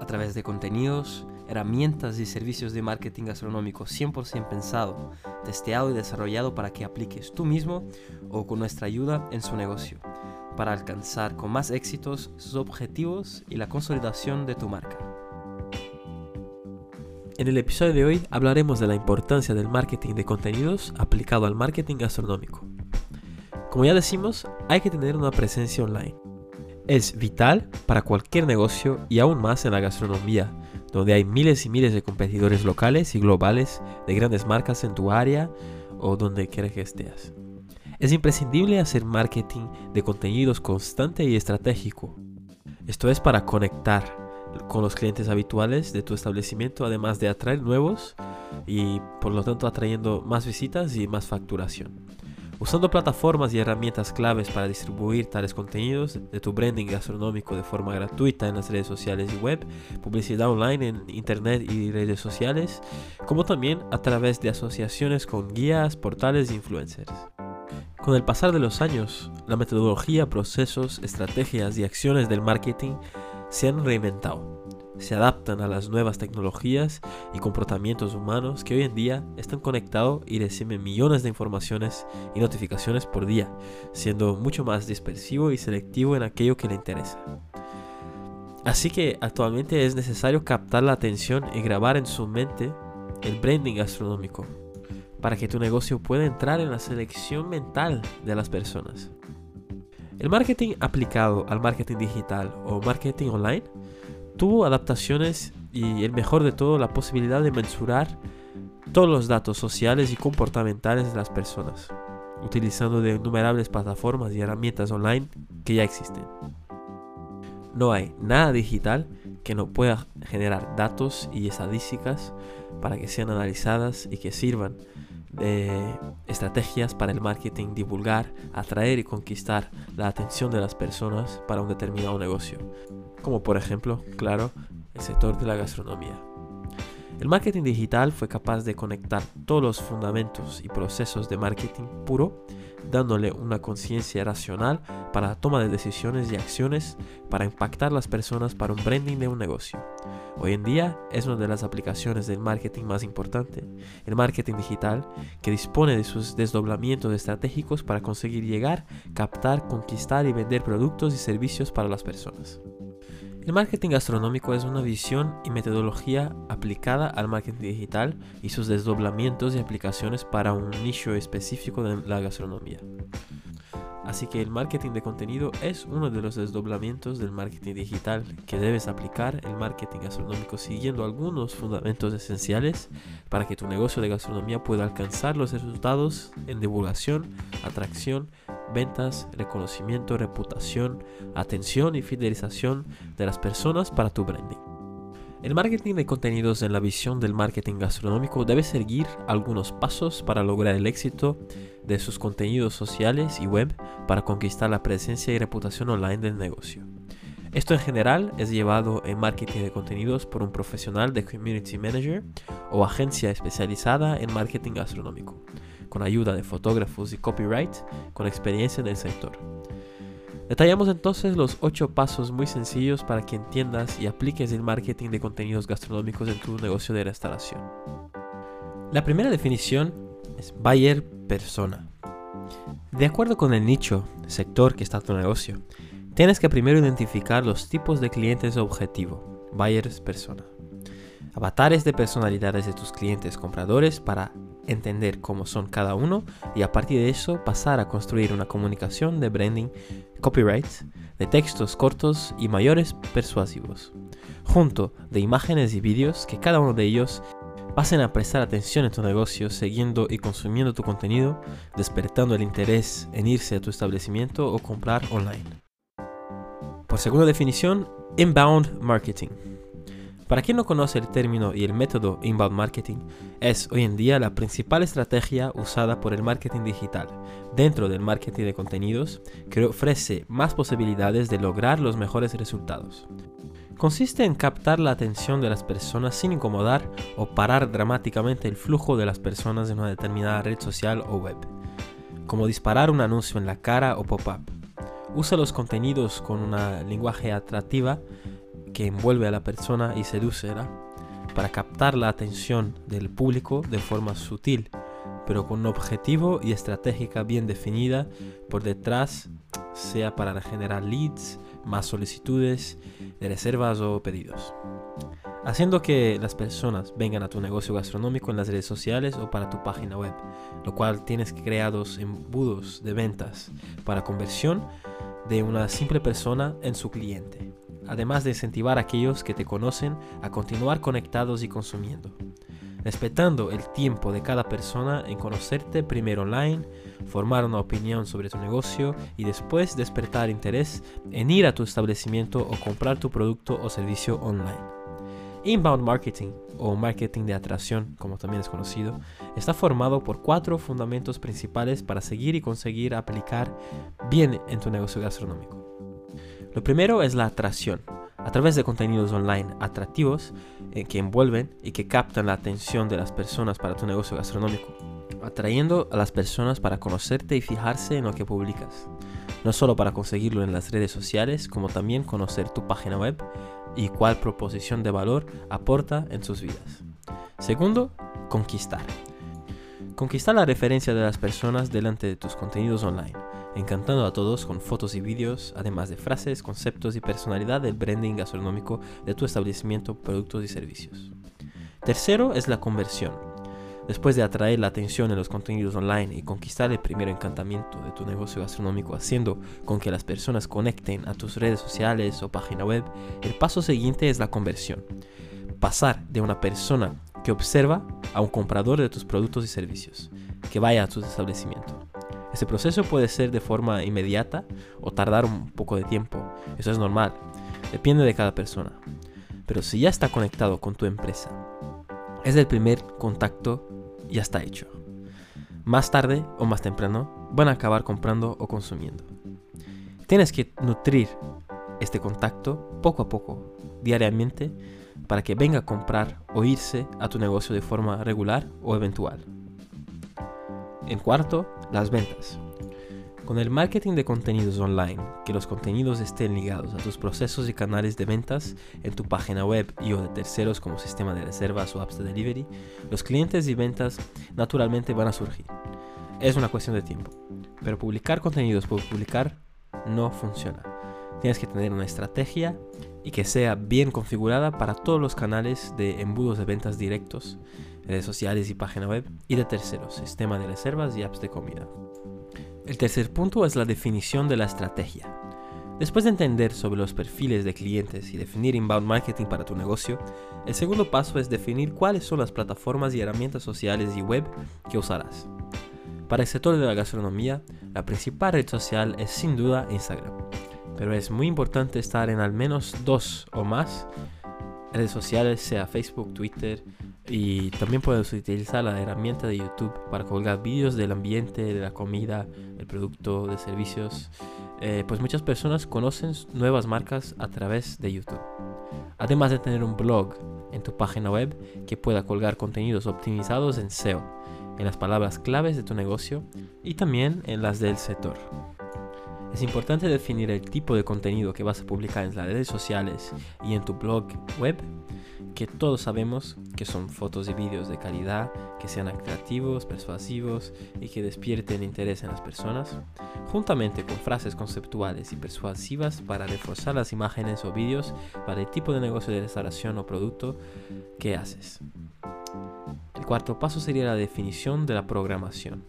A través de contenidos, herramientas y servicios de marketing gastronómico 100% pensado, testeado y desarrollado para que apliques tú mismo o con nuestra ayuda en su negocio, para alcanzar con más éxitos sus objetivos y la consolidación de tu marca. En el episodio de hoy hablaremos de la importancia del marketing de contenidos aplicado al marketing gastronómico. Como ya decimos, hay que tener una presencia online. Es vital para cualquier negocio y aún más en la gastronomía, donde hay miles y miles de competidores locales y globales de grandes marcas en tu área o donde quiera que estés. Es imprescindible hacer marketing de contenidos constante y estratégico. Esto es para conectar con los clientes habituales de tu establecimiento, además de atraer nuevos y por lo tanto atrayendo más visitas y más facturación. Usando plataformas y herramientas claves para distribuir tales contenidos de tu branding gastronómico de forma gratuita en las redes sociales y web, publicidad online en internet y redes sociales, como también a través de asociaciones con guías, portales e influencers. Con el pasar de los años, la metodología, procesos, estrategias y acciones del marketing se han reinventado se adaptan a las nuevas tecnologías y comportamientos humanos que hoy en día están conectados y reciben millones de informaciones y notificaciones por día, siendo mucho más dispersivo y selectivo en aquello que le interesa. Así que actualmente es necesario captar la atención y grabar en su mente el branding gastronómico para que tu negocio pueda entrar en la selección mental de las personas. El marketing aplicado al marketing digital o marketing online tuvo adaptaciones y el mejor de todo, la posibilidad de mensurar todos los datos sociales y comportamentales de las personas, utilizando de innumerables plataformas y herramientas online que ya existen. No hay nada digital que no pueda generar datos y estadísticas para que sean analizadas y que sirvan de estrategias para el marketing, divulgar, atraer y conquistar la atención de las personas para un determinado negocio como por ejemplo, claro, el sector de la gastronomía. El marketing digital fue capaz de conectar todos los fundamentos y procesos de marketing puro, dándole una conciencia racional para la toma de decisiones y acciones para impactar las personas para un branding de un negocio. Hoy en día es una de las aplicaciones del marketing más importante, el marketing digital, que dispone de sus desdoblamientos estratégicos para conseguir llegar, captar, conquistar y vender productos y servicios para las personas. El marketing gastronómico es una visión y metodología aplicada al marketing digital y sus desdoblamientos y aplicaciones para un nicho específico de la gastronomía. Así que el marketing de contenido es uno de los desdoblamientos del marketing digital que debes aplicar el marketing gastronómico siguiendo algunos fundamentos esenciales para que tu negocio de gastronomía pueda alcanzar los resultados en divulgación, atracción, ventas, reconocimiento, reputación, atención y fidelización de las personas para tu branding. El marketing de contenidos en la visión del marketing gastronómico debe seguir algunos pasos para lograr el éxito de sus contenidos sociales y web para conquistar la presencia y reputación online del negocio. Esto en general es llevado en marketing de contenidos por un profesional de community manager o agencia especializada en marketing gastronómico, con ayuda de fotógrafos y copyright con experiencia en el sector. Detallamos entonces los 8 pasos muy sencillos para que entiendas y apliques el marketing de contenidos gastronómicos en tu negocio de restauración. La primera definición es buyer persona. De acuerdo con el nicho, sector que está tu negocio, tienes que primero identificar los tipos de clientes objetivo, buyers persona. Avatares de personalidades de tus clientes compradores para entender cómo son cada uno y a partir de eso pasar a construir una comunicación de branding, copyright, de textos cortos y mayores persuasivos, junto de imágenes y vídeos que cada uno de ellos pasen a prestar atención en tu negocio siguiendo y consumiendo tu contenido, despertando el interés en irse a tu establecimiento o comprar online. Por segunda definición, inbound marketing. Para quien no conoce el término y el método inbound marketing, es hoy en día la principal estrategia usada por el marketing digital dentro del marketing de contenidos que ofrece más posibilidades de lograr los mejores resultados. Consiste en captar la atención de las personas sin incomodar o parar dramáticamente el flujo de las personas en una determinada red social o web, como disparar un anuncio en la cara o pop-up. Usa los contenidos con una lenguaje atractiva que envuelve a la persona y seducera para captar la atención del público de forma sutil, pero con un objetivo y estratégica bien definida por detrás, sea para generar leads, más solicitudes de reservas o pedidos. Haciendo que las personas vengan a tu negocio gastronómico en las redes sociales o para tu página web, lo cual tienes creados embudos de ventas para conversión de una simple persona en su cliente además de incentivar a aquellos que te conocen a continuar conectados y consumiendo, respetando el tiempo de cada persona en conocerte primero online, formar una opinión sobre tu negocio y después despertar interés en ir a tu establecimiento o comprar tu producto o servicio online. Inbound marketing o marketing de atracción, como también es conocido, está formado por cuatro fundamentos principales para seguir y conseguir aplicar bien en tu negocio gastronómico. Lo primero es la atracción, a través de contenidos online atractivos eh, que envuelven y que captan la atención de las personas para tu negocio gastronómico, atrayendo a las personas para conocerte y fijarse en lo que publicas, no solo para conseguirlo en las redes sociales, como también conocer tu página web y cuál proposición de valor aporta en sus vidas. Segundo, conquistar. Conquistar la referencia de las personas delante de tus contenidos online encantando a todos con fotos y vídeos, además de frases, conceptos y personalidad del branding gastronómico de tu establecimiento, productos y servicios. Tercero es la conversión. Después de atraer la atención en los contenidos online y conquistar el primer encantamiento de tu negocio gastronómico haciendo con que las personas conecten a tus redes sociales o página web, el paso siguiente es la conversión. Pasar de una persona que observa a un comprador de tus productos y servicios, que vaya a tu establecimiento. Este proceso puede ser de forma inmediata o tardar un poco de tiempo. Eso es normal. Depende de cada persona. Pero si ya está conectado con tu empresa, es el primer contacto, ya está hecho. Más tarde o más temprano van a acabar comprando o consumiendo. Tienes que nutrir este contacto poco a poco, diariamente, para que venga a comprar o irse a tu negocio de forma regular o eventual. En cuarto, las ventas. Con el marketing de contenidos online, que los contenidos estén ligados a tus procesos y canales de ventas en tu página web y o de terceros como sistema de reservas o apps de delivery, los clientes y ventas naturalmente van a surgir. Es una cuestión de tiempo, pero publicar contenidos por publicar no funciona. Tienes que tener una estrategia y que sea bien configurada para todos los canales de embudos de ventas directos redes sociales y página web, y de terceros, sistema de reservas y apps de comida. El tercer punto es la definición de la estrategia. Después de entender sobre los perfiles de clientes y definir inbound marketing para tu negocio, el segundo paso es definir cuáles son las plataformas y herramientas sociales y web que usarás. Para el sector de la gastronomía, la principal red social es sin duda Instagram, pero es muy importante estar en al menos dos o más redes sociales, sea Facebook, Twitter, y también puedes utilizar la herramienta de YouTube para colgar vídeos del ambiente, de la comida, el producto, de servicios. Eh, pues muchas personas conocen nuevas marcas a través de YouTube. Además de tener un blog en tu página web que pueda colgar contenidos optimizados en SEO, en las palabras claves de tu negocio y también en las del sector. Es importante definir el tipo de contenido que vas a publicar en las redes sociales y en tu blog web que todos sabemos que son fotos y vídeos de calidad, que sean atractivos, persuasivos y que despierten interés en las personas, juntamente con frases conceptuales y persuasivas para reforzar las imágenes o vídeos para el tipo de negocio de restauración o producto que haces. El cuarto paso sería la definición de la programación.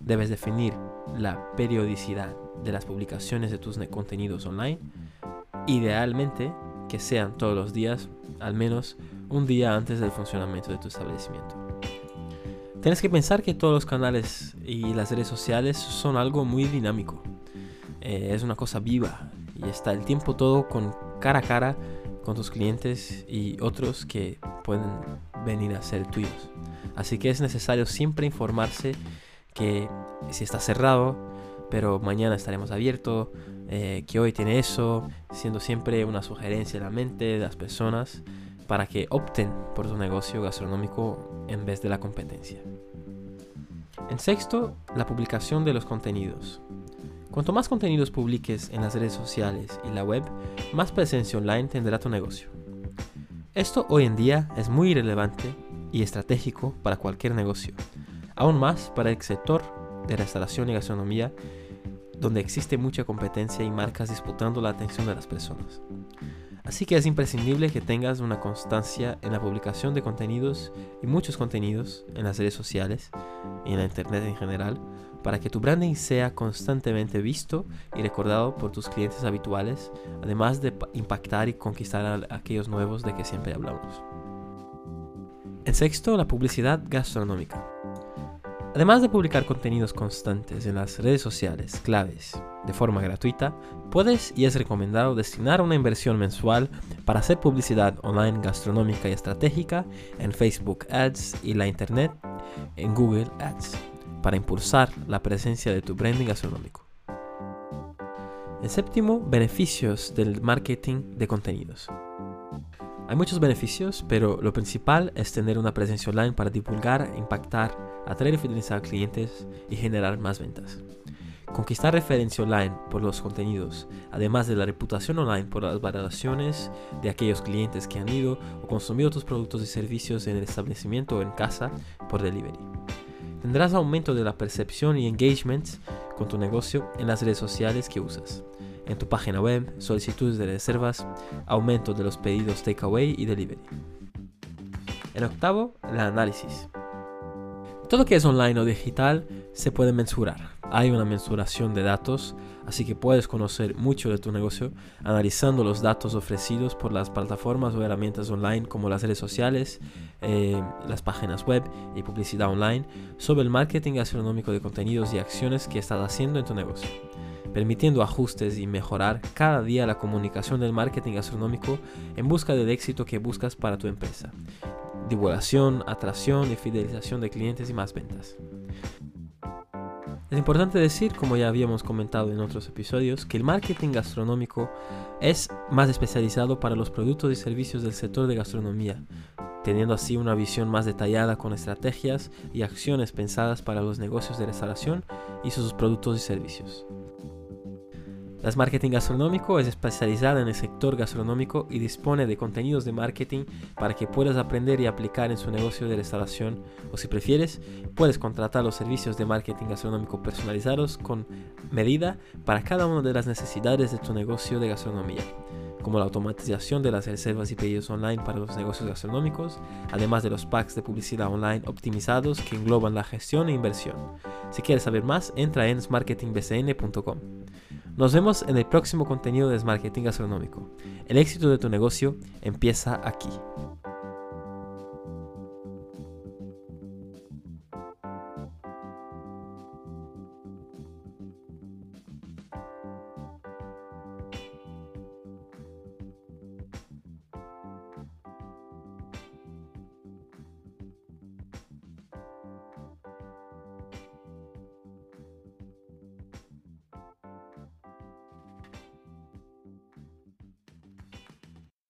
Debes definir la periodicidad de las publicaciones de tus contenidos online, idealmente que sean todos los días, al menos un día antes del funcionamiento de tu establecimiento. Tienes que pensar que todos los canales y las redes sociales son algo muy dinámico. Eh, es una cosa viva y está el tiempo todo con cara a cara con tus clientes y otros que pueden venir a ser tuyos. Así que es necesario siempre informarse que si está cerrado, pero mañana estaremos abiertos, eh, que hoy tiene eso, siendo siempre una sugerencia en la mente de las personas para que opten por su negocio gastronómico en vez de la competencia. En sexto, la publicación de los contenidos. Cuanto más contenidos publiques en las redes sociales y la web, más presencia online tendrá tu negocio. Esto hoy en día es muy relevante y estratégico para cualquier negocio, aún más para el sector de restauración y gastronomía, donde existe mucha competencia y marcas disputando la atención de las personas. Así que es imprescindible que tengas una constancia en la publicación de contenidos y muchos contenidos en las redes sociales y en la internet en general para que tu branding sea constantemente visto y recordado por tus clientes habituales, además de impactar y conquistar a aquellos nuevos de que siempre hablamos. En sexto, la publicidad gastronómica. Además de publicar contenidos constantes en las redes sociales claves de forma gratuita, puedes y es recomendado destinar una inversión mensual para hacer publicidad online gastronómica y estratégica en Facebook Ads y la Internet en Google Ads para impulsar la presencia de tu branding gastronómico. El séptimo, beneficios del marketing de contenidos. Hay muchos beneficios, pero lo principal es tener una presencia online para divulgar, impactar, atraer y fidelizar clientes y generar más ventas. Conquistar referencia online por los contenidos, además de la reputación online por las valoraciones de aquellos clientes que han ido o consumido tus productos y servicios en el establecimiento o en casa por delivery. Tendrás aumento de la percepción y engagement con tu negocio en las redes sociales que usas en tu página web, solicitudes de reservas, aumento de los pedidos takeaway y delivery. En octavo, el análisis. Todo que es online o digital se puede mensurar. Hay una mensuración de datos, así que puedes conocer mucho de tu negocio analizando los datos ofrecidos por las plataformas o herramientas online como las redes sociales, eh, las páginas web y publicidad online sobre el marketing gastronómico de contenidos y acciones que estás haciendo en tu negocio permitiendo ajustes y mejorar cada día la comunicación del marketing gastronómico en busca del éxito que buscas para tu empresa. Divulgación, atracción y fidelización de clientes y más ventas. Es importante decir, como ya habíamos comentado en otros episodios, que el marketing gastronómico es más especializado para los productos y servicios del sector de gastronomía, teniendo así una visión más detallada con estrategias y acciones pensadas para los negocios de restauración y sus productos y servicios. Las Marketing Gastronómico es especializada en el sector gastronómico y dispone de contenidos de marketing para que puedas aprender y aplicar en su negocio de restauración o si prefieres, puedes contratar los servicios de marketing gastronómico personalizados con medida para cada una de las necesidades de tu negocio de gastronomía como la automatización de las reservas y pedidos online para los negocios gastronómicos, además de los packs de publicidad online optimizados que engloban la gestión e inversión. Si quieres saber más, entra en smarketingbcn.com. Nos vemos en el próximo contenido de Marketing Gastronómico. El éxito de tu negocio empieza aquí.